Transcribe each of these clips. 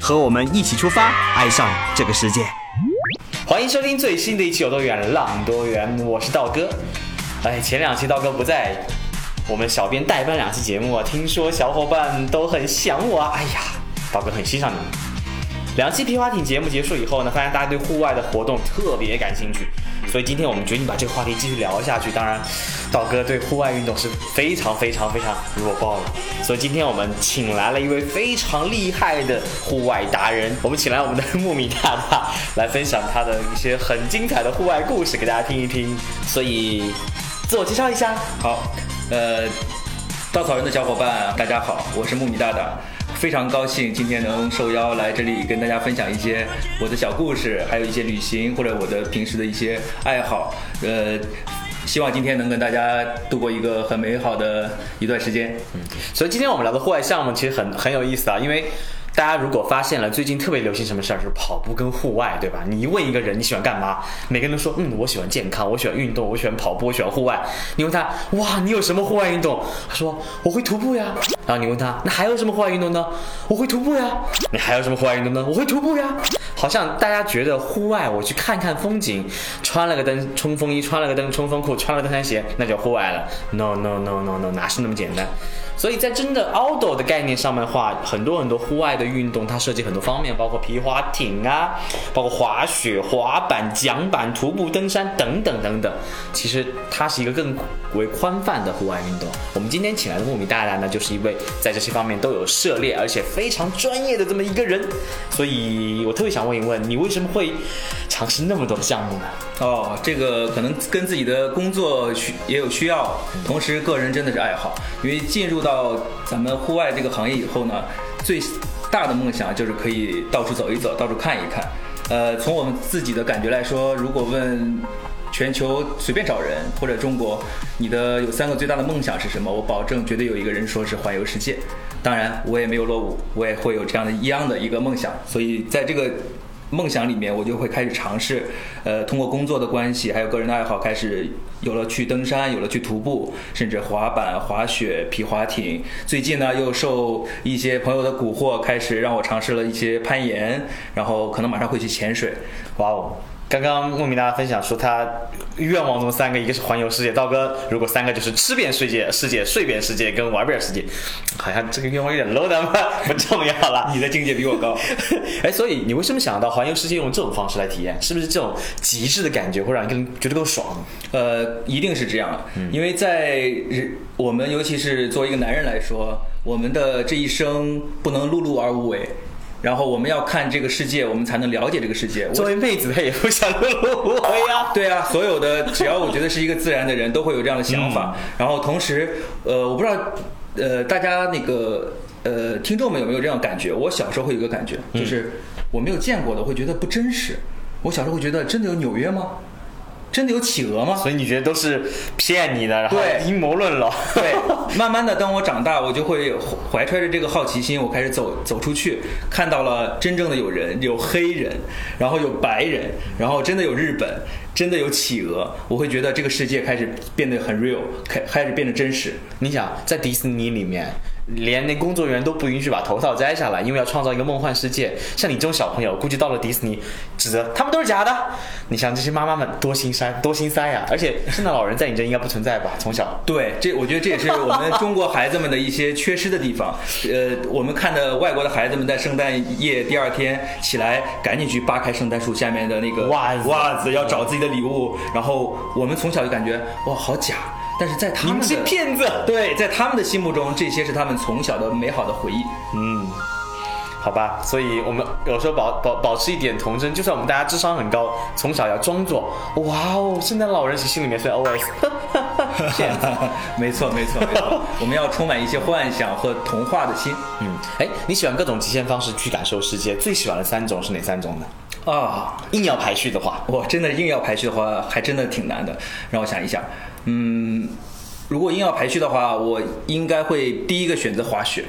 和我们一起出发，爱上这个世界。欢迎收听最新的一期《有多远浪多远》，我是道哥。哎，前两期道哥不在，我们小编代班两期节目啊，听说小伙伴都很想我啊。哎呀，道哥很欣赏你们。两期皮划艇节目结束以后呢，发现大家对户外的活动特别感兴趣，所以今天我们决定把这个话题继续聊下去。当然，道哥对户外运动是非常非常非常弱爆了，所以今天我们请来了一位非常厉害的户外达人，我们请来我们的木米大大来分享他的一些很精彩的户外故事给大家听一听。所以，自我介绍一下。好，呃，稻草人的小伙伴，大家好，我是木米大大，非常高兴今天能受邀来这里跟大家分享一些我的小故事，还有一些旅行或者我的平时的一些爱好，呃。希望今天能跟大家度过一个很美好的一段时间。嗯所以今天我们聊的户外项目其实很很有意思啊，因为大家如果发现了最近特别流行什么事儿，就是跑步跟户外，对吧？你一问一个人你喜欢干嘛，每个人都说，嗯，我喜欢健康，我喜欢运动，我喜欢跑步，我喜欢户外。你问他，哇，你有什么户外运动？他说我会徒步呀。然后你问他，那还有什么户外运动呢？我会徒步呀。你还有什么户外运动呢？我会徒步呀。好像大家觉得户外我去看看风景，穿了个灯冲锋衣，穿了个灯冲锋裤，穿了登山鞋，那叫户外了。No no no no no，哪是那么简单？所以在真的 outdoor 的概念上面的话，很多很多户外的运动，它涉及很多方面，包括皮划艇啊，包括滑雪、滑板、桨板、徒步登山等等等等。其实它是一个更为宽泛的户外运动。我们今天请来的木米大大呢，就是一位在这些方面都有涉猎，而且非常专业的这么一个人。所以我特别想问问一问，你为什么会尝试那么多项目呢？哦，这个可能跟自己的工作需也有需要，同时个人真的是爱好。因为进入到咱们户外这个行业以后呢，最大的梦想就是可以到处走一走，到处看一看。呃，从我们自己的感觉来说，如果问全球随便找人或者中国，你的有三个最大的梦想是什么？我保证绝对有一个人说是环游世界。当然，我也没有落伍，我也会有这样的一样的一个梦想。所以在这个梦想里面，我就会开始尝试，呃，通过工作的关系，还有个人的爱好，开始有了去登山，有了去徒步，甚至滑板、滑雪、皮划艇。最近呢，又受一些朋友的蛊惑，开始让我尝试了一些攀岩，然后可能马上会去潜水。哇哦！刚刚莫名大家分享说他愿望中三个，一个是环游世界，道哥如果三个就是吃遍世界、世界睡遍世界跟玩遍世界，好像这个愿望有点 low 的嘛，不重要了。你的境界比我高。哎，所以你为什么想到环游世界用这种方式来体验？是不是这种极致的感觉会让你更觉得更爽？呃，一定是这样，因为在人我们尤其是作为一个男人来说，我们的这一生不能碌碌而无为。然后我们要看这个世界，我们才能了解这个世界。作为妹子，她也不想碌碌无为呀。对啊，所有的只要我觉得是一个自然的人都会有这样的想法。然后同时，呃，我不知道，呃，大家那个呃听众们有没有这样感觉？我小时候会有一个感觉，就是我没有见过的，会觉得不真实。我小时候会觉得，真的有纽约吗？真的有企鹅吗？所以你觉得都是骗你的，然后阴谋论了。对，慢慢的，当我长大，我就会怀揣着这个好奇心，我开始走走出去，看到了真正的有人，有黑人，然后有白人，然后真的有日本，真的有企鹅，我会觉得这个世界开始变得很 real，开开始变得真实。你想，在迪士尼里面。连那工作人员都不允许把头套摘下来，因为要创造一个梦幻世界。像你这种小朋友，估计到了迪士尼，指责他们都是假的。你想这些妈妈们多心塞，多心塞呀！而且圣诞老人在你这应该不存在吧？从小对，这我觉得这也是我们中国孩子们的一些缺失的地方。呃，我们看着外国的孩子们在圣诞夜第二天起来，赶紧去扒开圣诞树下面的那个袜子，袜子要找自己的礼物。然后我们从小就感觉哇，好假。但是在他们的骗子，对，在他们的心目中，这些是他们从小的美好的回忆。嗯，好吧，所以我们有时候保保保持一点童真，就算我们大家智商很高，从小要装作哇哦，圣诞老人，其实心里面虽然 OS，骗子。没错，没错，没错。我们要充满一些幻想和童话的心嗯，哎，你喜欢各种极限方式去感受世界，最喜欢的三种是哪三种呢？啊！硬要排序的话，我真的硬要排序的话，还真的挺难的。让我想一想，嗯，如果硬要排序的话，我应该会第一个选择滑雪，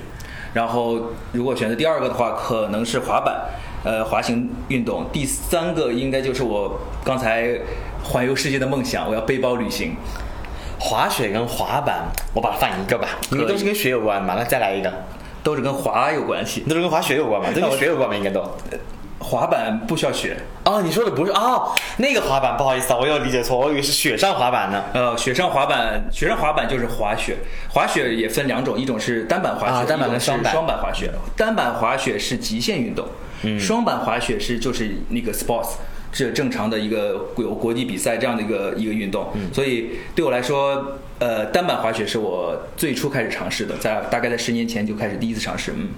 然后如果选择第二个的话，可能是滑板，呃，滑行运动。第三个应该就是我刚才环游世界的梦想，我要背包旅行。滑雪跟滑板，我把它放一个吧，因为都是跟雪有关嘛。那再来一个，都是跟滑有关系。都是跟滑雪有关嘛，都跟雪有关嘛，应该都。滑板不需要雪，哦，你说的不是哦，那个滑板，不好意思啊，我又理解错，我以为是雪上滑板呢。呃，雪上滑板，雪上滑板就是滑雪，滑雪也分两种，一种是单板滑雪，啊单板跟双板双板滑雪。单板滑雪是极限运动，嗯双板滑雪是就是那个 sports，是正常的一个有国际比赛这样的一个一个运动。嗯所以对我来说，呃，单板滑雪是我最初开始尝试的，在大概在十年前就开始第一次尝试。嗯，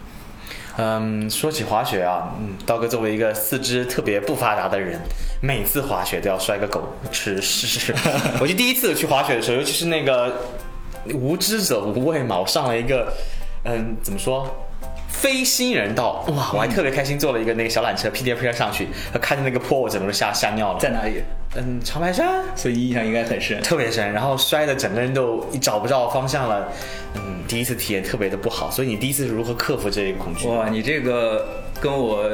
嗯，说起滑雪啊，嗯，刀哥作为一个四肢特别不发达的人，每次滑雪都要摔个狗吃屎。我记得第一次去滑雪的时候，尤其是那个无知者无畏嘛，我上了一个，嗯，怎么说？非新人道，哇！我还特别开心，坐了一个那个小缆车，屁颠屁颠上去，看着那个坡，我整个都吓吓尿了。在哪里？嗯，长白山，所以印象应该很深。特别深，然后摔的整个人都找不着方向了。嗯，第一次体验特别的不好，所以你第一次是如何克服这个恐惧？哇，你这个跟我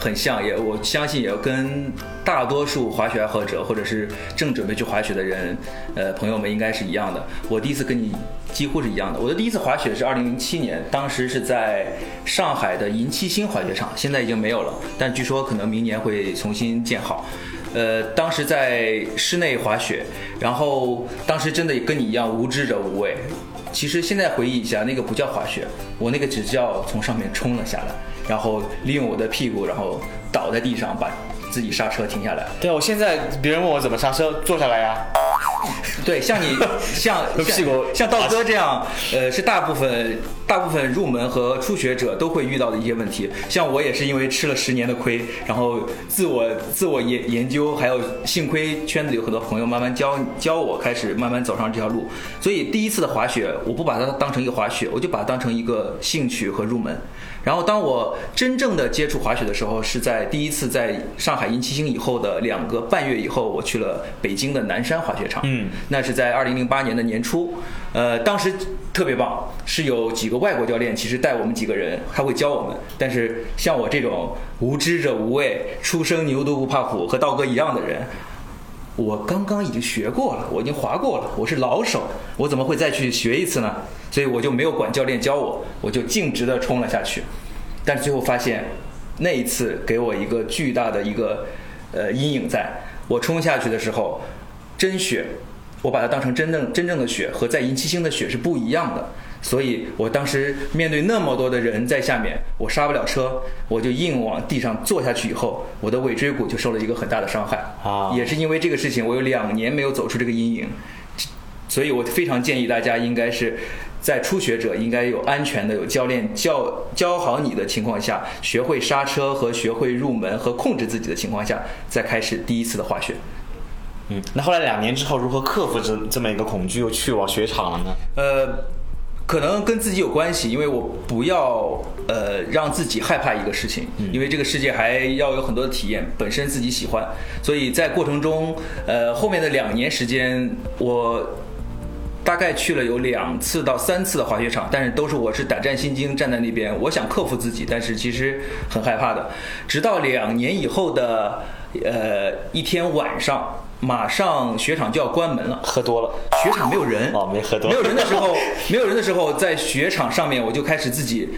很像，也我相信也跟大多数滑雪爱好者或者是正准备去滑雪的人，呃，朋友们应该是一样的。我第一次跟你几乎是一样的。我的第一次滑雪是二零零七年，当时是在上海的银七星滑雪场，现在已经没有了，但据说可能明年会重新建好。呃，当时在室内滑雪，然后当时真的跟你一样无知者无畏。其实现在回忆一下，那个不叫滑雪，我那个只叫从上面冲了下来，然后利用我的屁股，然后倒在地上，把自己刹车停下来。对啊，我现在别人问我怎么刹车，坐下来呀。对，像你 像屁股像像道哥这样，呃，是大部分大部分入门和初学者都会遇到的一些问题。像我也是因为吃了十年的亏，然后自我自我研研究，还有幸亏圈子里有很多朋友慢慢教教我，开始慢慢走上这条路。所以第一次的滑雪，我不把它当成一个滑雪，我就把它当成一个兴趣和入门。然后当我真正的接触滑雪的时候，是在第一次在上海银七星以后的两个半月以后，我去了北京的南山滑雪场。嗯，那是在二零零八年的年初，呃，当时特别棒，是有几个外国教练，其实带我们几个人，他会教我们。但是像我这种无知者无畏、初生牛犊不怕虎，和道哥一样的人，我刚刚已经学过了，我已经滑过了，我是老手，我怎么会再去学一次呢？所以我就没有管教练教我，我就径直的冲了下去。但是最后发现，那一次给我一个巨大的一个呃阴影在，我冲下去的时候，真雪，我把它当成真正真正的雪，和在银七星的雪是不一样的。所以我当时面对那么多的人在下面，我刹不了车，我就硬往地上坐下去以后，我的尾椎骨就受了一个很大的伤害。啊也是因为这个事情，我有两年没有走出这个阴影。所以我非常建议大家应该是在初学者应该有安全的有教练教教好你的情况下，学会刹车和学会入门和控制自己的情况下，再开始第一次的滑雪。嗯，那后来两年之后，如何克服这这么一个恐惧，又去往雪场了呢？呃，可能跟自己有关系，因为我不要呃让自己害怕一个事情，因为这个世界还要有很多的体验，本身自己喜欢，所以在过程中，呃后面的两年时间，我大概去了有两次到三次的滑雪场，但是都是我是胆战心惊站在那边，我想克服自己，但是其实很害怕的。直到两年以后的呃一天晚上，马上雪场就要关门了，喝多了，雪场没有人哦没喝多没有人的时候，没有人的时候，在雪场上面我就开始自己。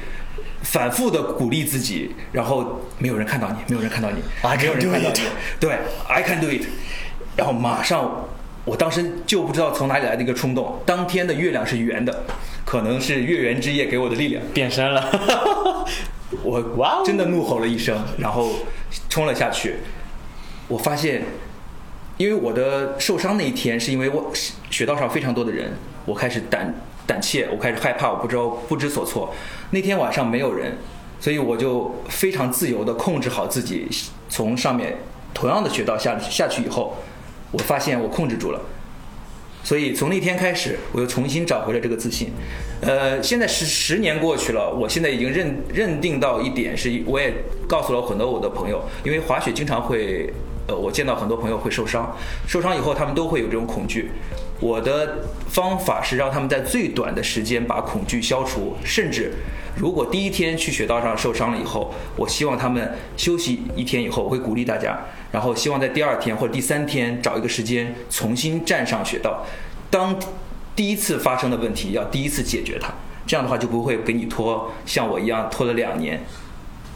反复的鼓励自己，然后没有人看到你，没有人看到你 I can 没有人看到 do 你 it，对，I can do it。然后马上，我当时就不知道从哪里来的一个冲动，当天的月亮是圆的，可能是月圆之夜给我的力量，变身了。我真的怒吼了一声，然后冲了下去。我发现，因为我的受伤那一天是因为我雪道上非常多的人，我开始胆胆怯，我开始害怕，我不知道不知所措。那天晚上没有人，所以我就非常自由的控制好自己，从上面同样的雪道下下去以后，我发现我控制住了。所以从那天开始，我又重新找回了这个自信。呃，现在十十年过去了，我现在已经认认定到一点是，我也告诉了很多我的朋友，因为滑雪经常会，呃，我见到很多朋友会受伤，受伤以后他们都会有这种恐惧。我的方法是让他们在最短的时间把恐惧消除，甚至如果第一天去雪道上受伤了以后，我希望他们休息一天以后，我会鼓励大家，然后希望在第二天或者第三天找一个时间重新站上雪道。当第一次发生的问题要第一次解决它，这样的话就不会给你拖像我一样拖了两年。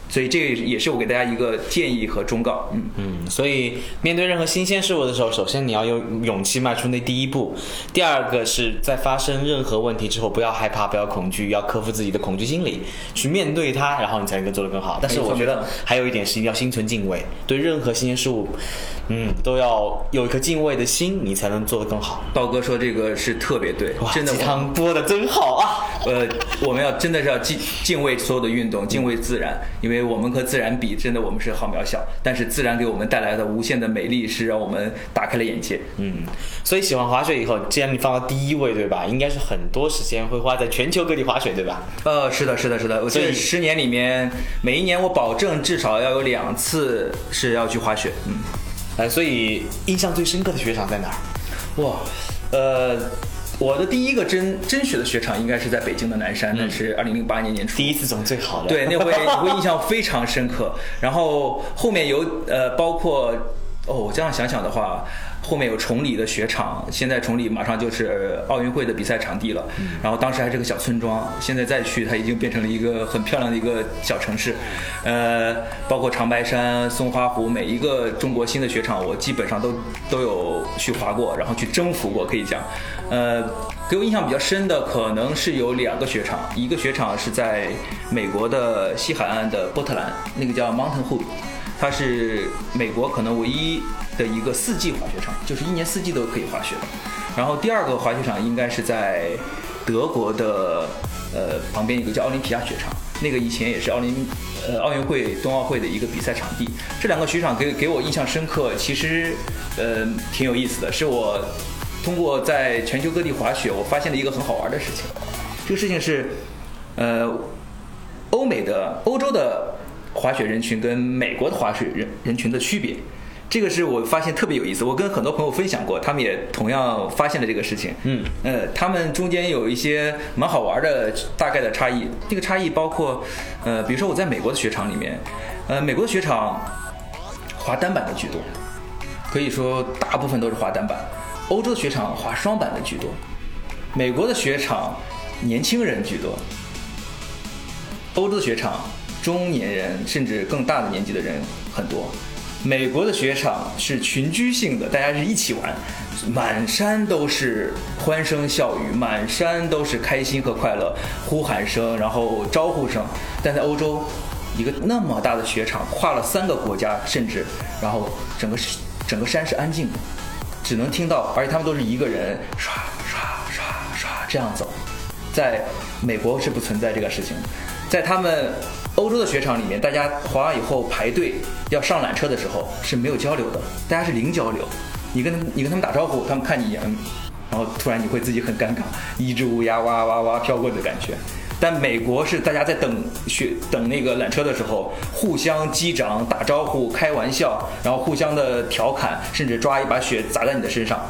所以这也是我给大家一个建议和忠告。嗯嗯，所以面对任何新鲜事物的时候，首先你要有勇气迈出那第一步。第二个是在发生任何问题之后，不要害怕，不要恐惧，要克服自己的恐惧心理，去面对它，然后你才能够做得更好。但是我觉得还有一点是一定要心存敬畏，对任何新鲜事物，嗯，都要有一颗敬畏的心，你才能做得更好。道哥说这个是特别对，真的鸡汤播的真好啊！呃，我们要真的是要敬敬畏所有的运动，敬畏自然，因为我们和自然比，真的我们是好渺小。但是自然给我们带来的无限的美丽，是让我们打开了眼界。嗯，所以喜欢滑雪以后，既然你放到第一位，对吧？应该是很多时间会花在全球各地滑雪，对吧？呃，是的，是的，是的。所以十年里面，每一年我保证至少要有两次是要去滑雪。嗯，哎，所以印象最深刻的雪场在哪儿？哇，呃。我的第一个真真雪的雪场应该是在北京的南山，那是二零零八年年初，第一次总最好的。对，那回 我印象非常深刻。然后后面有呃，包括哦，我这样想想的话。后面有崇礼的雪场，现在崇礼马上就是奥运会的比赛场地了。然后当时还是个小村庄，现在再去，它已经变成了一个很漂亮的一个小城市。呃，包括长白山、松花湖，每一个中国新的雪场，我基本上都都有去滑过，然后去征服过，可以讲。呃，给我印象比较深的可能是有两个雪场，一个雪场是在美国的西海岸的波特兰，那个叫 Mountain Hood，它是美国可能唯一。的一个四季滑雪场，就是一年四季都可以滑雪的。然后第二个滑雪场应该是在德国的呃旁边一个叫奥林匹亚雪场，那个以前也是奥林呃奥运会冬奥会的一个比赛场地。这两个雪场给给我印象深刻，其实呃挺有意思的。是我通过在全球各地滑雪，我发现了一个很好玩的事情。这个事情是呃欧美的欧洲的滑雪人群跟美国的滑雪人人群的区别。这个是我发现特别有意思，我跟很多朋友分享过，他们也同样发现了这个事情。嗯，呃，他们中间有一些蛮好玩的大概的差异。这个差异包括，呃，比如说我在美国的雪场里面，呃，美国的雪场滑单板的居多，可以说大部分都是滑单板；欧洲的雪场滑双板的居多；美国的雪场年轻人居多；欧洲的雪场中年人甚至更大的年纪的人很多。美国的雪场是群居性的，大家是一起玩，满山都是欢声笑语，满山都是开心和快乐，呼喊声，然后招呼声。但在欧洲，一个那么大的雪场，跨了三个国家，甚至，然后整个整个山是安静的，只能听到，而且他们都是一个人刷刷刷刷这样走。在美国是不存在这个事情，在他们。欧洲的雪场里面，大家滑完以后排队要上缆车的时候是没有交流的，大家是零交流。你跟，你跟他们打招呼，他们看你一眼，然后突然你会自己很尴尬，一只乌鸦哇哇哇飘过的感觉。但美国是大家在等雪等那个缆车的时候，互相击掌、打招呼、开玩笑，然后互相的调侃，甚至抓一把雪砸在你的身上，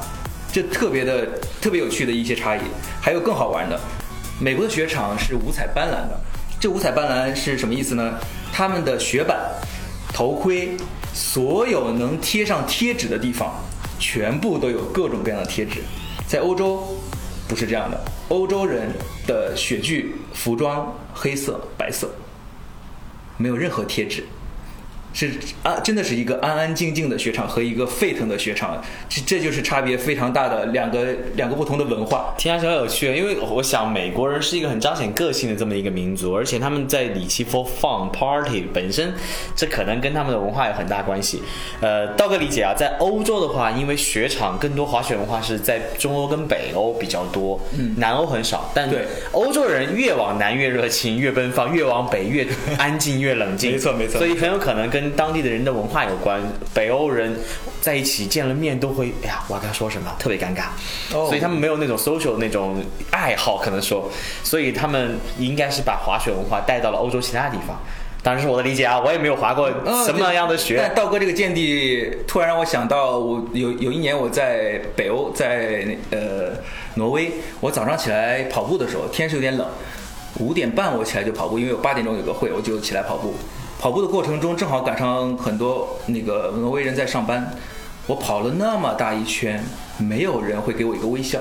这特别的特别有趣的一些差异。还有更好玩的，美国的雪场是五彩斑斓的。这五彩斑斓是什么意思呢？他们的雪板、头盔，所有能贴上贴纸的地方，全部都有各种各样的贴纸。在欧洲，不是这样的。欧洲人的雪具服装黑色、白色，没有任何贴纸。是啊，真的是一个安安静静的雪场和一个沸腾的雪场，这这就是差别非常大的两个两个不同的文化。听上去很有趣，因为我想美国人是一个很彰显个性的这么一个民族，而且他们在里奇 for fun party 本身，这可能跟他们的文化有很大关系。呃，道哥理解啊，在欧洲的话，因为雪场更多滑雪文化是在中欧跟北欧比较多，嗯，南欧很少。但对欧洲人越往南越热情，越奔放；越往北越安静越冷静。没错没错，所以很有可能跟跟当地的人的文化有关。北欧人在一起见了面都会，哎呀，我要跟他说什么，特别尴尬。哦所以他们没有那种 social 那种爱好，可能说，所以他们应该是把滑雪文化带到了欧洲其他地方。当然是我的理解啊，我也没有滑过嗯什么样的对雪。但道哥这个见地，突然让我想到，我有有一年我在北欧，在呃挪威，我早上起来跑步的时候，天是有点冷，五点半我起来就跑步，因为我八点钟有个会，我就起来跑步。跑步的过程中，正好赶上很多那个挪威人在上班，我跑了那么大一圈，没有人会给我一个微笑。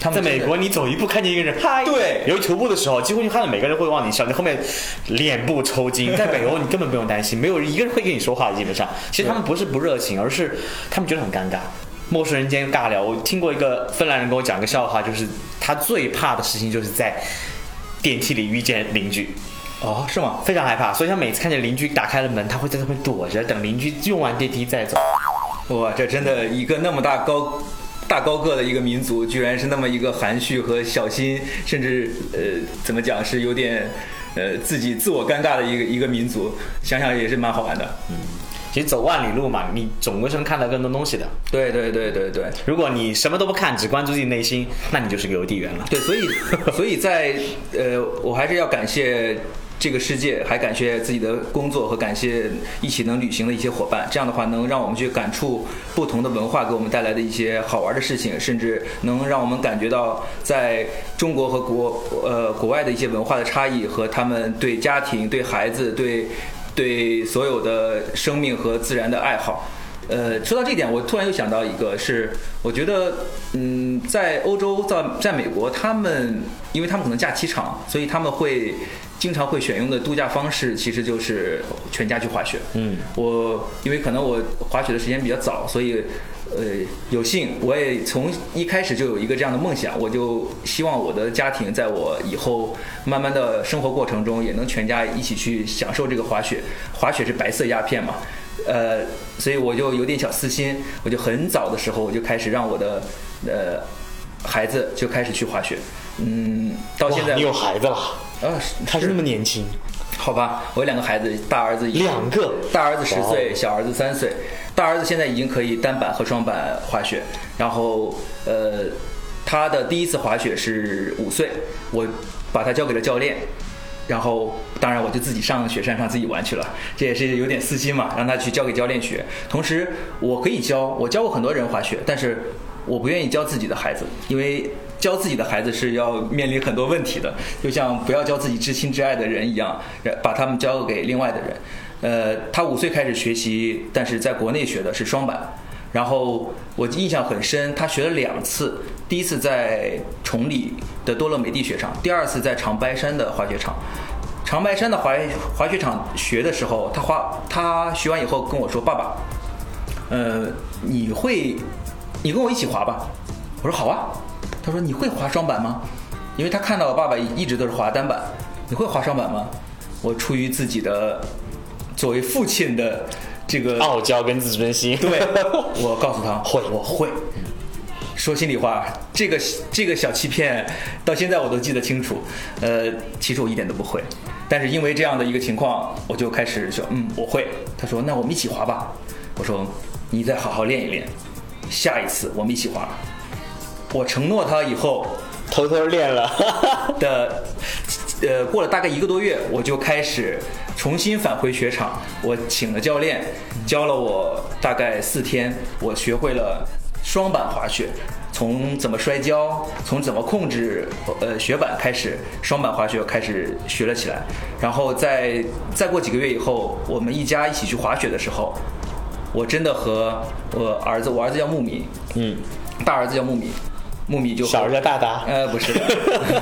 他们在美国，你走一步看见一个人，嗨，对尤其徒步的时候，几乎你看到每个人会往你笑，你后面脸部抽筋。在北欧，你根本不用担心，没有一个人会跟你说话的，基本上。其实他们不是不热情，而是他们觉得很尴尬。陌生人间尬聊，我听过一个芬兰人跟我讲个笑话，就是他最怕的事情就是在电梯里遇见邻居，哦，是吗？非常害怕，所以他每次看见邻居打开了门，他会在那边躲着，等邻居用完电梯再走。哇，这真的一个那么大高大高个的一个民族，居然是那么一个含蓄和小心，甚至呃怎么讲是有点呃自己自我尴尬的一个一个民族，想想也是蛮好玩的。嗯其实走万里路嘛，你总归是能看到更多东西的。对对对对对如果你什么都不看，只关注自己内心，那你就是个邮递员了。对，所以所以在呃，我还是要感谢。这个世界，还感谢自己的工作和感谢一起能旅行的一些伙伴，这样的话能让我们去感触不同的文化给我们带来的一些好玩的事情，甚至能让我们感觉到在中国和国呃国外的一些文化的差异和他们对家庭、对孩子、对对所有的生命和自然的爱好。呃，说到这一点，我突然又想到一个是，我觉得，嗯，在欧洲，在在美国，他们因为他们可能假期长，所以他们会经常会选用的度假方式，其实就是全家去滑雪。嗯，我因为可能我滑雪的时间比较早，所以呃有幸我也从一开始就有一个这样的梦想，我就希望我的家庭在我以后慢慢的生活过程中，也能全家一起去享受这个滑雪。滑雪是白色鸦片嘛，呃，所以我就有点小私心，我就很早的时候我就开始让我的呃孩子就开始去滑雪，嗯，到现在哇你有孩子了，啊，他是那么年轻，好吧，我有两个孩子，大儿子两个？大儿子十岁，哦。小儿子三岁。大儿子现在已经可以单板和双板滑雪，然后呃，他的第一次滑雪是五岁，我把他交给了教练，然后当然我就自己上雪山上自己玩去了，这也是有点私心嘛，让他去交给教练学。同时我可以教，我教过很多人滑雪，但是我不愿意教自己的孩子，因为教自己的孩子是要面临很多问题的，就像不要教自己至亲至爱的人一样，把他们交给另外的人。呃，他五岁开始学习，但是在国内学的是双板。然后我印象很深，他学了两次，第一次在崇礼的多乐美地雪场，第二次在长白山的滑雪场。长白山的滑滑雪场学的时候，他滑他学完以后跟我说：“爸爸，呃，你会，你跟我一起滑吧。”我说：“好啊。”他说：“你会滑双板吗？”因为他看到我爸爸一直都是滑单板，你会滑双板吗？我出于自己的作为父亲的这个傲娇跟自尊心。对，我告诉他会我会。说心里话，这个这个小欺骗到现在我都记得清楚。呃，其实我一点都不会，但是因为这样的一个情况，我就开始说，嗯，我会。他说，那我们一起滑吧。我说，你再好好练一练，下一次我们一起滑。我承诺他以后偷偷练了，的，呃，过了大概一个多月，我就开始重新返回雪场。我请了教练，教了我大概四天，我学会了双板滑雪，从怎么摔跤，从怎么控制呃雪板开始，双板滑雪开始学了起来。然后在再过几个月以后，我们一家一起去滑雪的时候，我真的和我儿子，我儿子叫木米，嗯，大儿子叫木米，穆米就和小儿子大大，呃，不是，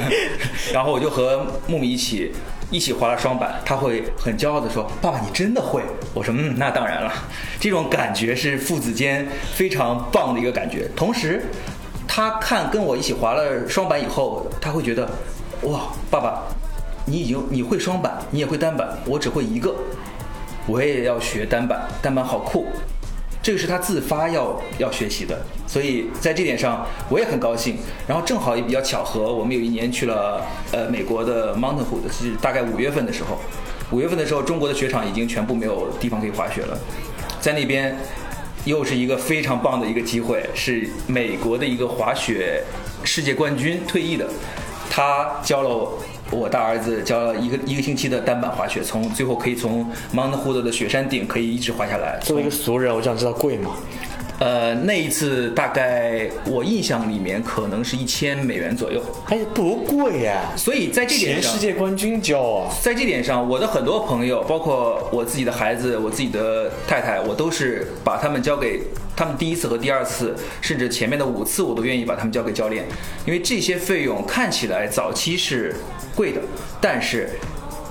然后我就和木米一起一起滑了双板，他会很骄傲的说：“爸爸，你真的会？”我说：“嗯，那当然了。”这种感觉是父子间非常棒的一个感觉。同时，他看跟我一起滑了双板以后，他会觉得：“哇，爸爸，你已经你会双板，你也会单板，我只会一个，我也要学单板，单板好酷。”这个是他自发要要学习的，所以在这点上我也很高兴。然后正好也比较巧合，我们有一年去了呃美国的 Mountain Hood，是大概五月份的时候，五月份的时候，中国的雪场已经全部没有地方可以滑雪了，在那边又是一个非常棒的一个机会，是美国的一个滑雪世界冠军退役的，他教了我大儿子教了一个一个星期的单板滑雪，从最后可以从 Mount Hood 的雪山顶可以一直滑下来。作为一个俗人，我想知道贵吗？呃，那一次大概我印象里面可能是一千美元左右，哎，不贵呀。所以在这点上，前世界冠军教啊，在这点上，我的很多朋友，包括我自己的孩子、我自己的太太，我都是把他们交给他们第一次和第二次，甚至前面的五次，我都愿意把他们交给教练，因为这些费用看起来早期是贵的，但是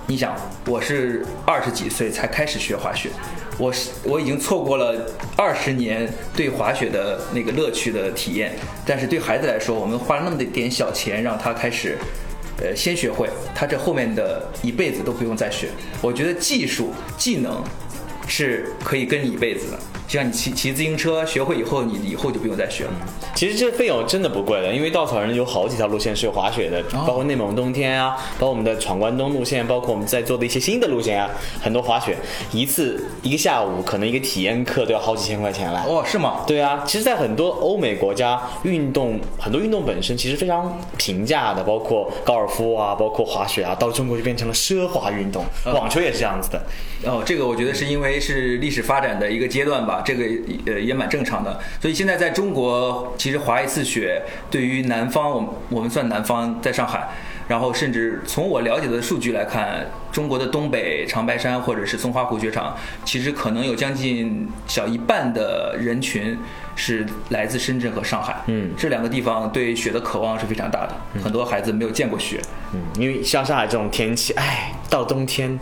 你想，我是二十几岁才开始学滑雪。我是我已经错过了二十年对滑雪的那个乐趣的体验，但是对孩子来说，我们花那么点小钱让他开始，呃，先学会，他这后面的一辈子都不用再学。我觉得技术技能是可以跟你一辈子的。就像你骑骑自行车学会以后，你以后就不用再学了。其实这费用真的不贵的，因为稻草人有好几条路线是有滑雪的，包括内蒙冬天啊，包括我们的闯关东路线，包括我们在做的一些新的路线啊，很多滑雪一次一个下午，可能一个体验课都要好几千块钱了。哦，是吗？对啊，其实，在很多欧美国家，运动很多运动本身其实非常平价的，包括高尔夫啊，包括滑雪啊，到中国就变成了奢华运动。网球也是这样子的。哦，这个我觉得是因为是历史发展的一个阶段吧，这个呃也蛮正常的。所以现在在中国，其实滑一次雪对于南方，我们我们算南方，在上海，然后甚至从我了解的数据来看，中国的东北长白山或者是松花湖雪场，其实可能有将近小一半的人群是来自深圳和上海。嗯这两个地方对雪的渴望是非常大的，很多孩子没有见过雪。嗯，因为像上海这种天气，哎，到冬天。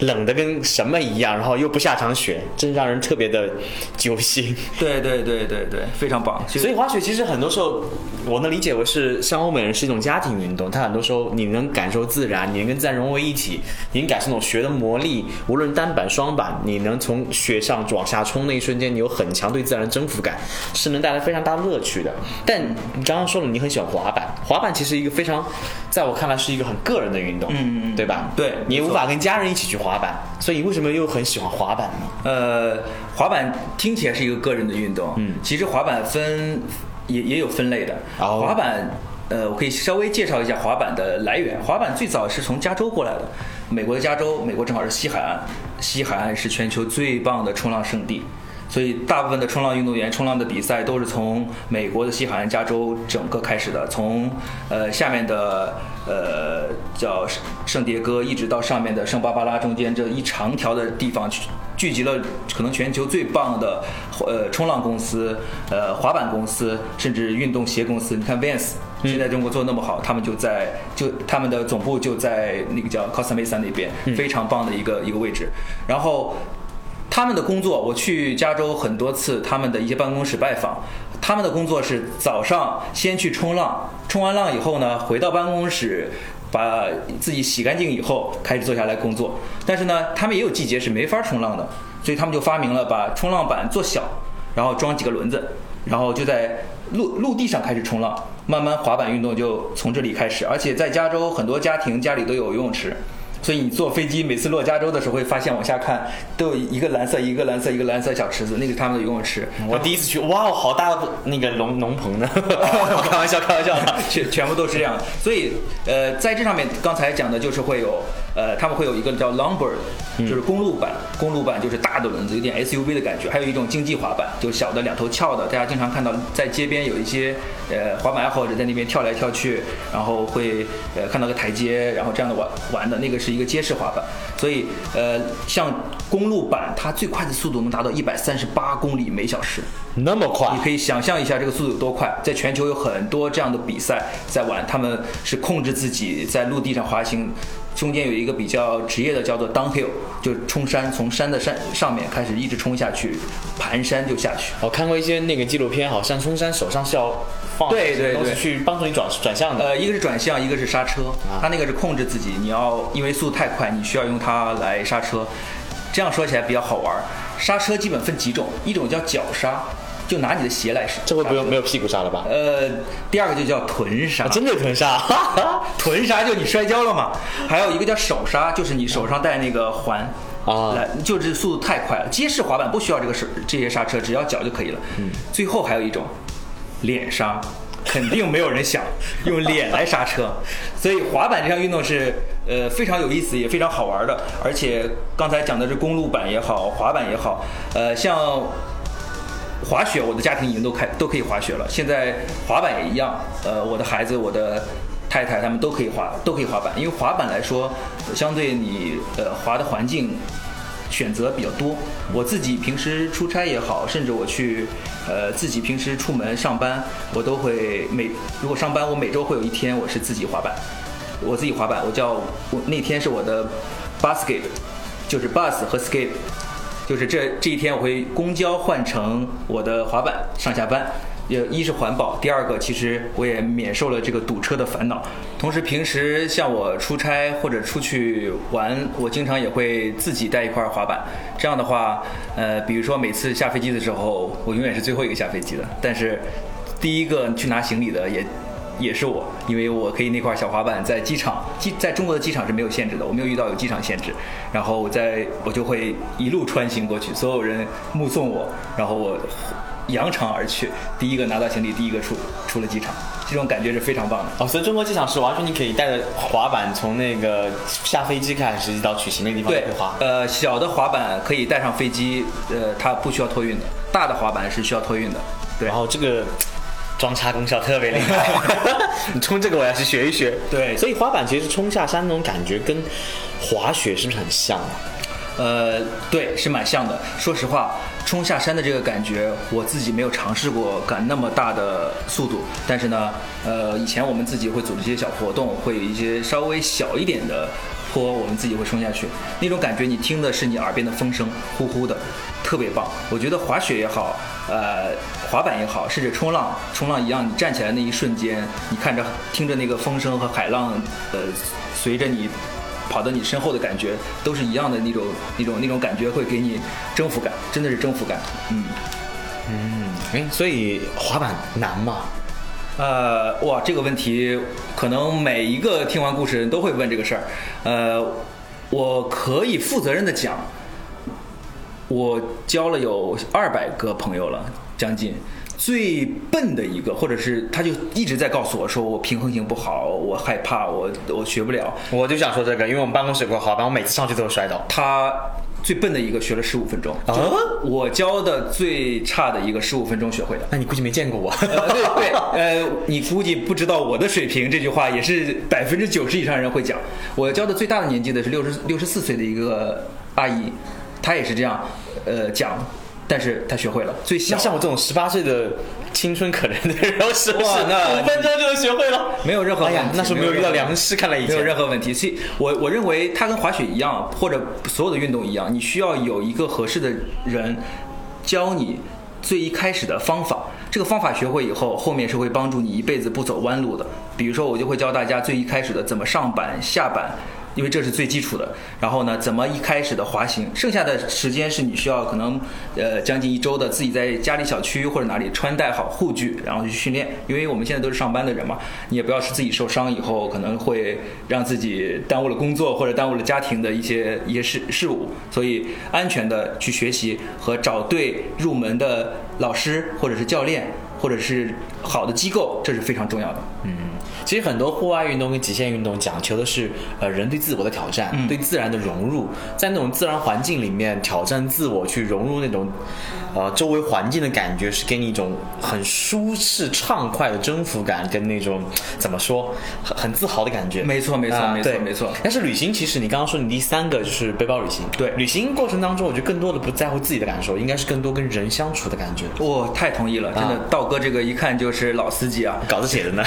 冷的跟什么一样，然后又不下场雪，真让人特别的揪心。对对对对对，非常棒。所以滑雪其实很多时候，我能理解为是像欧美人是一种家庭运动，它很多时候你能感受自然，你能跟自然融为一体，你能感受那种雪的魔力。无论单板、双板，你能从雪上往下冲那一瞬间，你有很强对自然的征服感，是能带来非常大乐趣的。但你刚刚说了，你很喜欢滑板，滑板其实一个非常，在我看来是一个很个人的运动，嗯嗯嗯对吧？对你无法跟家人一起去滑板，所以你为什么又很喜欢滑板呢？呃，滑板听起来是一个个人的运动，嗯其实滑板分也也有分类的。哦滑板，呃，我可以稍微介绍一下滑板的来源。滑板最早是从加州过来的，美国的加州，美国正好是西海岸，西海岸是全球最棒的冲浪圣地。所以，大部分的冲浪运动员、冲浪的比赛都是从美国的西海岸、加州整个开始的，从呃下面的呃叫圣圣迭戈，一直到上面的圣巴巴拉中间这一长条的地方聚聚集了可能全球最棒的呃冲浪公司、呃滑板公司，甚至运动鞋公司。你看 Vans 现在中国做得那么好，他们就在就他们的总部就在那个叫 Costa Mesa 那边，非常棒的一个一个位置。然后他们的工作，我去加州很多次，他们的一些办公室拜访。他们的工作是早上先去冲浪，冲完浪以后呢，回到办公室，把自己洗干净以后，开始坐下来工作。但是呢，他们也有季节是没法冲浪的，所以他们就发明了把冲浪板做小，然后装几个轮子，然后就在陆陆地上开始冲浪。慢慢滑板运动就从这里开始，而且在加州很多家庭家里都有游泳池。所以你坐飞机每次落加州的时候，会发现往下看都有一个蓝色、一个蓝色、一个蓝色小池子，那个是他们的游泳池。我第一次去，哇，好大的那个龙龙棚呢！开玩笑，开玩笑的。全全部都是这样。所以，呃，在这上面刚才讲的就是会有，呃，他们会有一个叫 longboard，就是公路板，公路版就是大的轮子，有点 SUV 的感觉。还有一种竞技滑板，就小的两头翘的，大家经常看到在街边有一些呃滑板爱好者在那边跳来跳去，然后会呃看到个台阶，然后这样的玩玩的那个是一个街式滑板。所以，呃，像公路版，它最快的速度能达到一百三十八公里每小时。那么快你可以想象一下这个速度有多快，在全球有很多这样的比赛在玩，他们是控制自己在陆地上滑行，中间有一个比较职业的叫做 downhill，就是冲山，从山的山上面开始一直冲下去，盘山就下去。我看过一些那个纪录片，好像冲山手上是要放对对东西对去帮助你转转向的。呃，一个是转向，一个是刹车，它那个是控制自己，你要因为速度太快，你需要用它来刹车。这样说起来比较好玩儿，刹车基本分几种，一种叫脚刹，就拿你的鞋来刹。这回不用没有屁股刹了吧？呃，第二个就叫臀刹，啊真的臀刹，臀刹就你摔跤了嘛。还有一个叫手刹，就是你手上戴那个环。啊来，就是速度太快了。街式滑板不需要这个手这些刹车，只要脚就可以了。嗯，最后还有一种脸刹，肯定没有人想 用脸来刹车，所以滑板这项运动是呃非常有意思，也非常好玩的。而且刚才讲的是公路板也好，滑板也好，呃，像滑雪，我的家庭已经都开都可以滑雪了。现在滑板也一样，呃，我的孩子，我的太太他们都可以滑，都可以滑板。因为滑板来说，相对你呃滑的环境选择比较多。我自己平时出差也好，甚至我去呃自己平时出门上班，我都会每如果上班，我每周会有一天我是自己滑板。我自己滑板，我叫我那天是我的 basket，就是 bus 和 skate。就是这这一天我会公交换成我的滑板上下班，也一是环保，第二个其实我也免受了这个堵车的烦恼。同时平时像我出差或者出去玩，我经常也会自己带一块滑板。这样的话，呃，比如说每次下飞机的时候，我永远是最后一个下飞机的，但是第一个去拿行李的也。也是我，因为我可以那块小滑板在机场，机在中国的机场是没有限制的，我没有遇到有机场限制。然后我在我就会一路穿行过去，所有人目送我，然后我扬长而去，第一个拿到行李，第一个出出了机场，这种感觉是非常棒的。哦，所以中国机场是完全你可以带着滑板从那个下飞机开始，一直到取行那个地方对滑。呃，小的滑板可以带上飞机，呃，它不需要托运的；大的滑板是需要托运的。对然，后这个装叉功效特别厉害，你冲这个我要去学一学。对所以滑板其实冲下山那种感觉跟滑雪是不是很像啊？呃，对，是蛮像的。说实话，冲下山的这个感觉，我自己没有尝试过赶那么大的速度。但是呢，呃，以前我们自己会组织一些小活动，会有一些稍微小一点的坡，我们自己会冲下去。那种感觉，你听的是你耳边的风声，呼呼的，特别棒。我觉得滑雪也好，呃，滑板也好，甚至冲浪，冲浪一样，你站起来那一瞬间，你看着听着那个风声和海浪，呃，随着你。跑到你身后的感觉都是一样的那种那种那种感觉，会给你征服感，真的是征服感。嗯嗯，哎，所以滑板难吗？呃，哇，这个问题可能每一个听完故事的人都会问这个事儿。呃，我可以负责任的讲，我交了有二百个朋友了，将近。最笨的一个，或者是他就一直在告诉我说我平衡性不好，我害怕，我我学不了。我就想说这个，因为我们办公室有个滑板，我每次上去都会摔倒。他最笨的一个学了十五分钟，啊我教的最差的一个十五分钟学会的。那你估计没见过我。呃，对对，呃，你估计不知道我的水平，这句话也是百分之九十以上人会讲。我教的最大的年纪的是六十六十四岁的一个阿姨，她也是这样，呃，讲，但是他学会了。最小像我这种十八岁的青春可怜的人，是不是哇那五分钟就能学会了？没有任何哎呀问，题那时候没有遇到良师，看来以没有任何问题。所以我我认为它跟滑雪一样，或者所有的运动一样，你需要有一个合适的人教你最一开始的方法。这个方法学会以后，后面是会帮助你一辈子不走弯路的。比如说，我就会教大家最一开始的怎么上板、下板。因为这是最基础的，然后呢，怎么一开始的滑行，剩下的时间是你需要可能，呃，将近一周的自己在家里小区或者哪里穿戴好护具，然后去训练。因为我们现在都是上班的人嘛，你也不要是自己受伤以后可能会让自己耽误了工作或者耽误了家庭的一些一些事事务，所以安全的去学习和找对入门的老师或者是教练或者是好的机构，这是非常重要的。嗯其实很多户外运动跟极限运动讲求的是，呃，人对自我的挑战，嗯。对自然的融入，在那种自然环境里面挑战自我，去融入那种，呃，周围环境的感觉，是给你一种很舒适畅快的征服感，跟那种怎么说，很很自豪的感觉。没错没错没错没错但是旅行，其实你刚刚说你第三个就是背包旅行，对旅行过程当中，我觉得更多的不在乎自己的感受，应该是更多跟人相处的感觉。我、太同意了，真的啊，道哥这个一看就是老司机啊。稿子写的呢，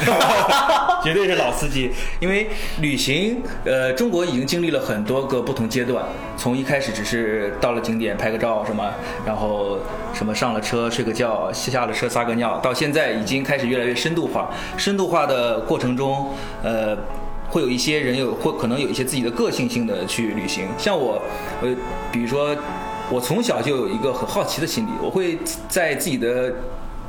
绝对是老司机。因为旅行，呃，中国已经经历了很多个不同阶段，从一开始只是到了景点拍个照什么，然后什么上了车睡个觉，下了车撒个尿，到现在已经开始越来越深度化。深度化的过程中，呃。会有一些人有或可能有一些自己的个性性的去旅行，像我，呃，比如说我从小就有一个很好奇的心理，我会在自己的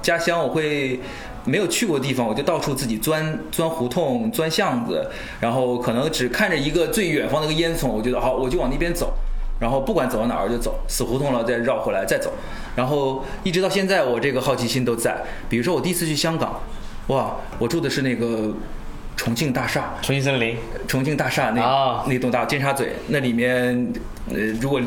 家乡，我会没有去过的地方，我就到处自己钻钻胡同、钻巷子，然后可能只看着一个最远方的一个烟囱，我觉得好，我就往那边走，然后不管走到哪儿就走，死胡同了再绕回来再走，然后一直到现在，我这个好奇心都在。比如说我第一次去香港，哇，我住的是那个重庆大厦，重庆森林，重庆大厦那、啊那栋大尖沙咀那里面，呃，如果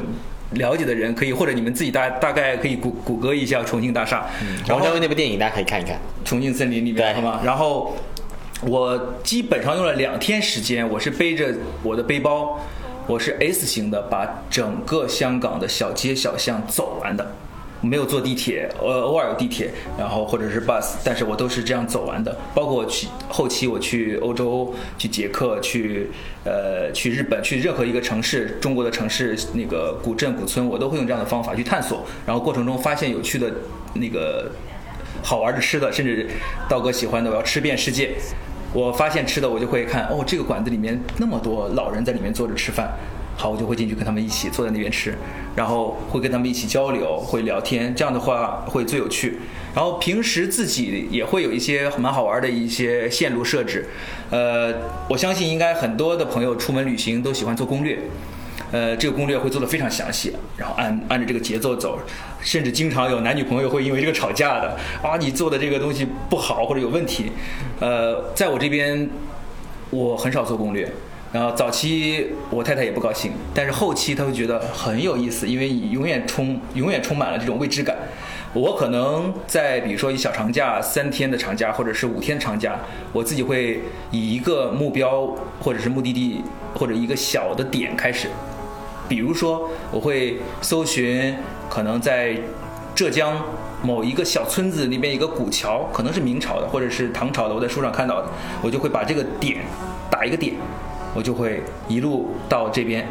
了解的人可以，或者你们自己大大概可以谷谷歌一下重庆大厦，然后那部电影大家可以看一看。重庆森林里面好吗？然后我基本上用了两天时间，我是背着我的背包，我是 S 型的，把整个香港的小街小巷走完的。没有坐地铁，呃，偶尔有地铁，然后或者是 bus，但是我都是这样走完的。包括我去后期我去欧洲、去捷克、去呃去日本、去任何一个城市，中国的城市那个古镇古村，我都会用这样的方法去探索。然后过程中发现有趣的那个好玩的吃的，甚至道哥喜欢的，我要吃遍世界。我发现吃的，我就会看哦，这个馆子里面那么多老人在里面坐着吃饭，好，我就会进去跟他们一起坐在那边吃，然后会跟他们一起交流，会聊天，这样的话会最有趣。然后平时自己也会有一些蛮好玩的一些线路设置，呃，我相信应该很多的朋友出门旅行都喜欢做攻略。呃，这个攻略会做的非常详细，然后按按着这个节奏走，甚至经常有男女朋友会因为这个吵架的啊，你做的这个东西不好或者有问题。呃，在我这边，我很少做攻略，然后早期我太太也不高兴，但是后期她会觉得很有意思，因为你永远充永远充满了这种未知感。我可能在比如说一小长假、三天的长假或者是五天长假，我自己会以一个目标或者是目的地或者一个小的点开始，比如说我会搜寻可能在浙江某一个小村子那边一个古桥，可能是明朝的或者是唐朝的，我在书上看到的，我就会把这个点打一个点，我就会一路到这边，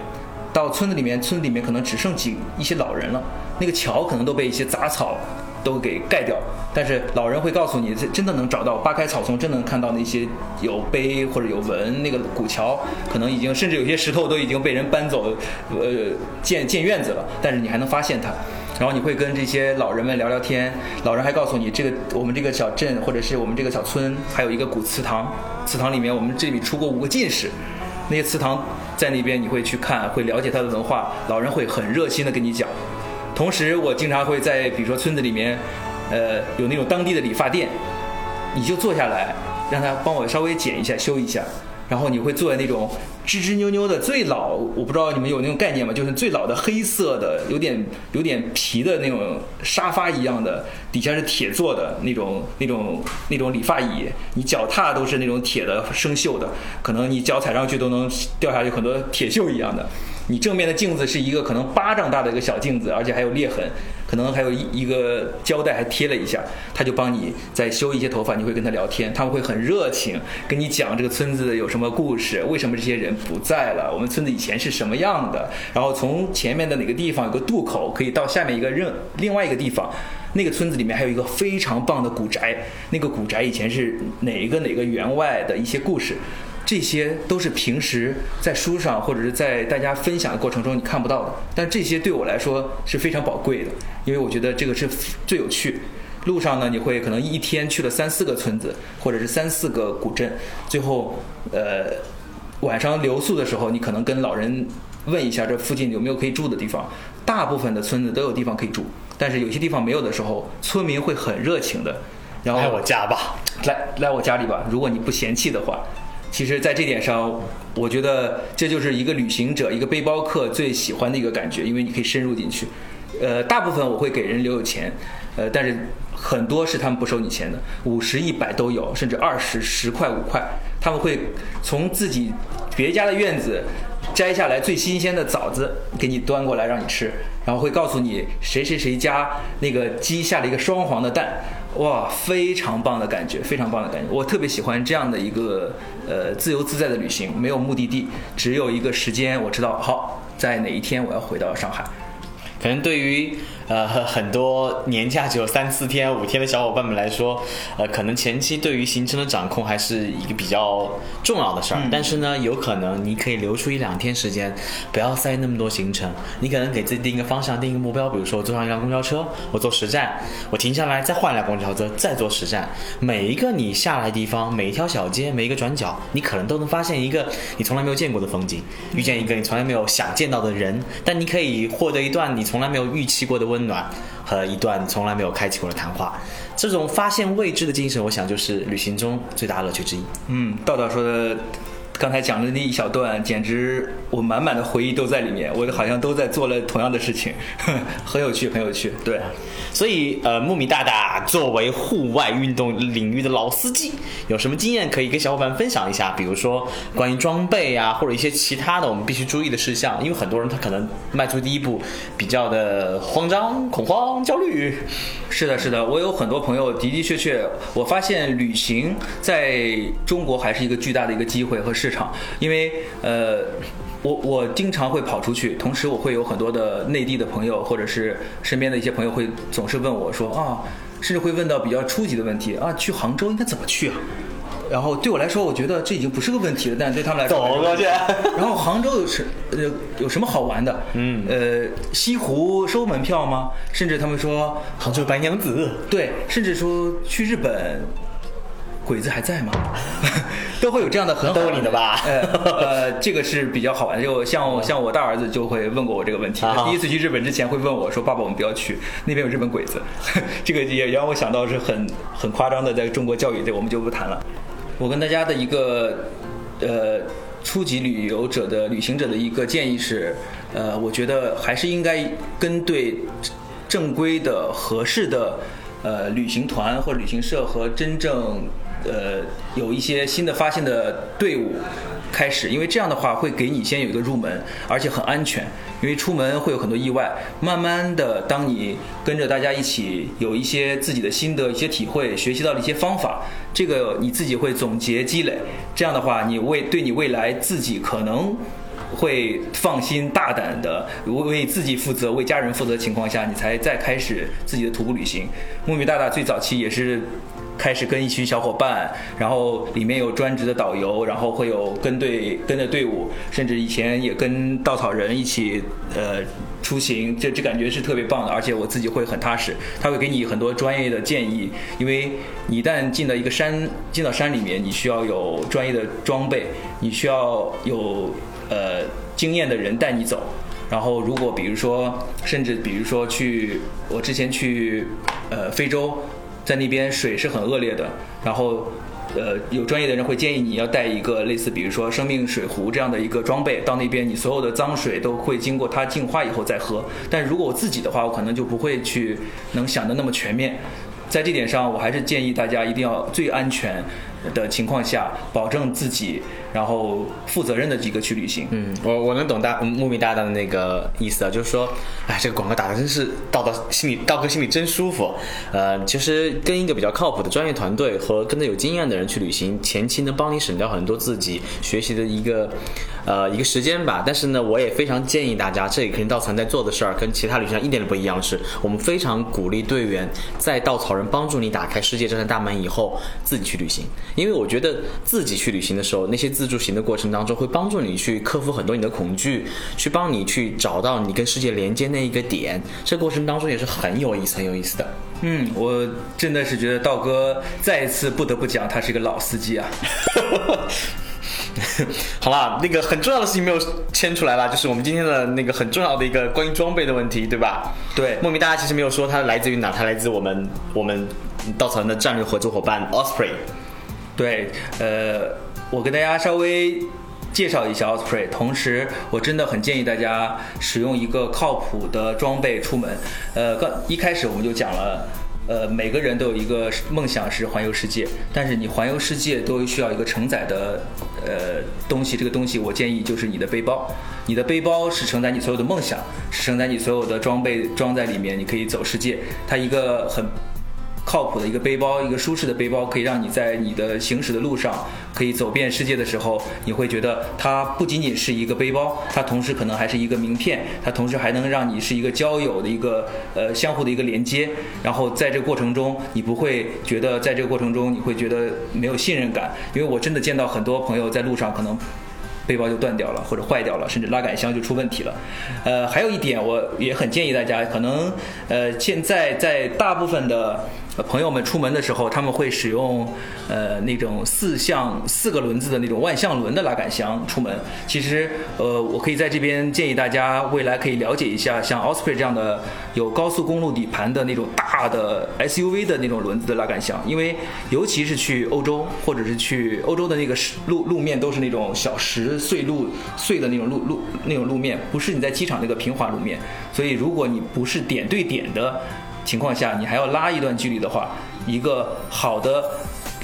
到村子里面，村子里面可能只剩几一些老人了，那个桥可能都被一些杂草都给盖掉，但是老人会告诉你，这真的能找到，扒开草丛，真能看到那些有碑或者有文那个古桥，可能已经甚至有些石头都已经被人搬走，呃，建建院子了，但是你还能发现它。然后你会跟这些老人们聊聊天，老人还告诉你，这个我们这个小镇或者是我们这个小村还有一个古祠堂，祠堂里面我们这里出过五个进士，那些祠堂在那边你会去看，会了解它的文化，老人会很热心的跟你讲。同时，我经常会在比如说村子里面，呃，有那种当地的理发店，你就坐下来，让他帮我稍微剪一下、修一下，然后你会坐在那种吱吱扭扭的最老，我不知道你们有那种概念吗？就是最老的黑色的，有点有点皮的那种沙发一样的，底下是铁做的那种那种那种理发椅，你脚踏都是那种铁的生锈的，可能你脚踩上去都能掉下去很多铁锈一样的。你正面的镜子是一个可能巴掌大的一个小镜子，而且还有裂痕，可能还有一一个胶带还贴了一下，他就帮你再修一些头发，你会跟他聊天，他们会很热情，跟你讲这个村子有什么故事，为什么这些人不在了，我们村子以前是什么样的，然后从前面的哪个地方有个渡口可以到下面一个任另外一个地方。那个村子里面还有一个非常棒的古宅，那个古宅以前是哪一个哪个员外的一些故事，这些都是平时在书上或者是在大家分享的过程中你看不到的，但这些对我来说是非常宝贵的，因为我觉得这个是最有趣。路上呢，你会可能一天去了三四个村子，或者是三四个古镇，最后呃晚上留宿的时候，你可能跟老人问一下这附近有没有可以住的地方。大部分的村子都有地方可以住，但是有些地方没有的时候，村民会很热情的，然后来我家吧，来来我家里吧，如果你不嫌弃的话。其实，在这点上，我觉得这就是一个旅行者、一个背包客最喜欢的一个感觉，因为你可以深入进去。呃，大部分我会给人留有钱，呃，但是很多是他们不收你钱的，五十、一百都有，甚至二十、十块、五块，他们会从自己别家的院子摘下来最新鲜的枣子给你端过来让你吃，然后会告诉你谁谁谁家那个鸡下了一个双黄的蛋。哇，非常棒的感觉，非常棒的感觉。我特别喜欢这样的一个呃自由自在的旅行，没有目的地，只有一个时间，我知道好在哪一天我要回到上海。可能对于呃很多年假只有三四天、五天的小伙伴们来说，呃，可能前期对于行程的掌控还是一个比较重要的事儿。但是呢，有可能你可以留出一两天时间，不要塞那么多行程。你可能给自己定一个方向，定一个目标，比如说我坐上一辆公交车，我坐十站，我停下来再换一辆公交车，再坐十站。每一个你下来的地方，每一条小街，每一个转角，你可能都能发现一个你从来没有见过的风景，遇见一个你从来没有想见到的人。但你可以获得一段你从来没有预期过的温暖和一段从来没有开启过的谈话。这种发现未知的精神，我想就是旅行中最大乐趣之一。嗯，道道说的，刚才讲的那一小段，简直我满满的回忆都在里面，我好像都在做了同样的事情，很有趣，很有趣。对，所以，呃，木米大大作为户外运动领域的老司机，有什么经验可以跟小伙伴分享一下？比如说关于装备啊，或者一些其他的我们必须注意的事项。因为很多人他可能迈出第一步比较的慌张、恐慌、焦虑。是的，是的，我有很多朋友的的确确，我发现旅行在中国还是一个巨大的一个机会和市场，因为呃，我我经常会跑出去，同时我会有很多的内地的朋友或者是身边的一些朋友会总是问我说啊，甚至会问到比较初级的问题啊，去杭州应该怎么去啊？然后对我来说，我觉得这已经不是个问题了，但对他们来说，走过去。然后杭州有什呃有什么好玩的？嗯，呃，西湖收门票吗？甚至他们说杭州白娘子，对，甚至说去日本，鬼子还在吗？都会有这样的很好逗你的吧？呃 呃，这个是比较好玩。就像像我大儿子就会问过我这个问题，第一次去日本之前会问我说：“爸爸，我们不要去，那边有日本鬼子。”这个也让我想到是很很夸张的，在中国教育这我们就不谈了。我跟大家的一个呃初级旅游者的旅行者的一个建议是，呃，我觉得还是应该跟对正规的、合适的呃旅行团或者旅行社和真正呃有一些新的发现的队伍开始，因为这样的话会给你先有一个入门，而且很安全。因为出门会有很多意外，慢慢的，当你跟着大家一起有一些自己的心得、一些体会，学习到了一些方法，这个你自己会总结积累。这样的话，你为对你未来自己可能会放心大胆的为自己负责、为家人负责的情况下，你才再开始自己的徒步旅行。木米大大最早期也是。开始跟一群小伙伴，然后里面有专职的导游，然后会有跟队跟着队伍，甚至以前也跟稻草人一起呃出行，这这感觉是特别棒的，而且我自己会很踏实，他会给你很多专业的建议，因为你一旦进到一个山，进到山里面，你需要有专业的装备，你需要有呃经验的人带你走。然后，如果比如说，甚至比如说去，我之前去呃非洲。在那边水是很恶劣的，然后，呃，有专业的人会建议你要带一个类似，比如说生命水壶这样的一个装备，到那边你所有的脏水都会经过它净化以后再喝。但如果我自己的话，我可能就不会去能想的那么全面。在这点上，我还是建议大家一定要最安全的情况下，保证自己，然后负责任的几个去旅行。嗯，我我能懂大木米大大的那个意思啊，就是说，哎，这个广告打的真是道道心里道哥心里真舒服。呃，其实跟一个比较靠谱的专业团队和跟着有经验的人去旅行，前期能帮你省掉很多自己学习的一个呃一个时间吧。但是呢，我也非常建议大家，这里肯定稻草人在做的事儿跟其他旅行一点都不一样，是我们非常鼓励队员在稻草人帮助你打开世界这扇大门以后，自己去旅行。因为我觉得自己去旅行的时候，那些自助行的过程当中，会帮助你去克服很多你的恐惧，去帮你去找到你跟世界连接那一个点。这过程当中也是很有意思、很有意思的。嗯，我真的是觉得道哥再一次不得不讲，他是一个老司机啊。好啦，那个很重要的事情没有牵出来了，就是我们今天的那个很重要的一个关于装备的问题，对吧？对，莫名大家其实没有说它来自于哪，它来自我们我们稻草人的战略合作伙伴 Osprey。对，呃，我跟大家稍微介绍一下 Osprey，同时我真的很建议大家使用一个靠谱的装备出门。呃，刚一开始我们就讲了。呃，每个人都有一个梦想是环游世界，但是你环游世界都需要一个承载的呃东西，这个东西我建议就是你的背包。你的背包是承载你所有的梦想，是承载你所有的装备装在里面，你可以走世界。它一个很靠谱的一个背包，一个舒适的背包，可以让你在你的行驶的路上，可以走遍世界的时候，你会觉得它不仅仅是一个背包，它同时可能还是一个名片，它同时还能让你是一个交友的一个呃相互的一个连接。然后在这过程中，你不会觉得在这个过程中你会觉得没有信任感，因为我真的见到很多朋友在路上可能。背包就断掉了，或者坏掉了，甚至拉杆箱就出问题了。呃，还有一点，我也很建议大家，可能呃，现在在大部分的。朋友们出门的时候，他们会使用呃那种四向四个轮子的那种万向轮的拉杆箱出门。其实呃，我可以在这边建议大家，未来可以了解一下像 Osprey 这样的有高速公路底盘的那种大的 SUV 的那种轮子的拉杆箱，因为尤其是去欧洲或者是去欧洲的那个路路面都是那种小石碎路碎的那种路路那种路面，不是你在机场那个平滑路面，所以如果你不是点对点的。情况下，你还要拉一段距离的话，一个好的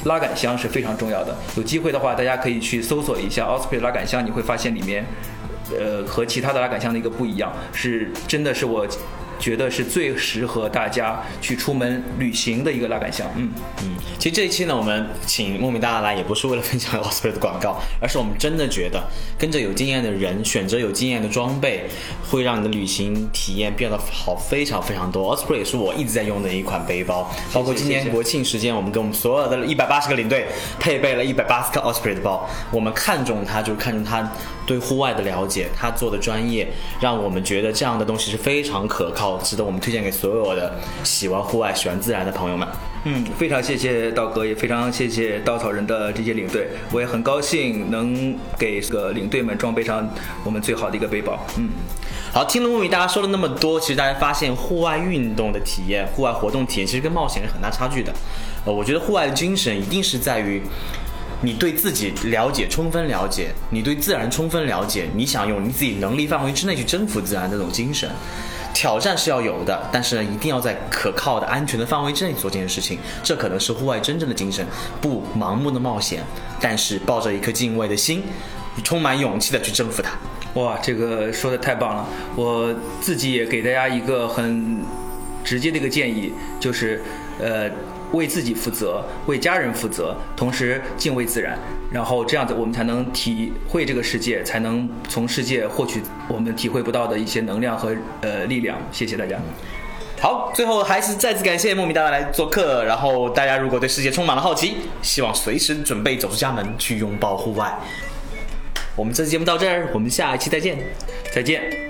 拉杆箱是非常重要的。有机会的话，大家可以去搜索一下 Osprey 拉杆箱，你会发现里面，呃，和其他的拉杆箱的一个不一样，是真的是我。觉得是最适合大家去出门旅行的一个拉杆箱。嗯嗯，其实这一期呢，我们请莫名大大来也不是为了分享 Osprey 的广告，而是我们真的觉得跟着有经验的人，选择有经验的装备，会让你的旅行体验变得好非常非常多。Osprey 也是我一直在用的一款背包，包括今年国庆时间，我们给我们所有的一百八十个领队配备了一百八十个 Osprey 的包。我们看中它，就看中它对户外的了解，他做的专业，让我们觉得这样的东西是非常可靠。值得我们推荐给所有的喜欢户外、喜欢自然的朋友们。嗯，非常谢谢道哥，也非常谢谢稻草人的这些领队，我也很高兴能给这个领队们装备上我们最好的一个背包。嗯，好，听了木米大家说了那么多，其实大家发现户外运动的体验、户外活动体验，其实跟冒险是很大差距的。呃，我觉得户外的精神一定是在于。你对自己了解充分了解，你对自然充分了解，你想用你自己能力范围之内去征服自然这种精神，挑战是要有的，但是呢，一定要在可靠的安全的范围之内做这件事情，这可能是户外真正的精神，不盲目的冒险，但是抱着一颗敬畏的心，充满勇气的去征服它。哇，这个说的太棒了，我自己也给大家一个很直接的一个建议，就是呃。为自己负责，为家人负责，同时敬畏自然，然后这样子我们才能体会这个世界，才能从世界获取我们体会不到的一些能量和呃力量。谢谢大家。好，最后还是再次感谢莫米大大来做客。然后大家如果对世界充满了好奇，希望随时准备走出家门去拥抱户外。我们这期节目到这儿，我们下一期再见，再见。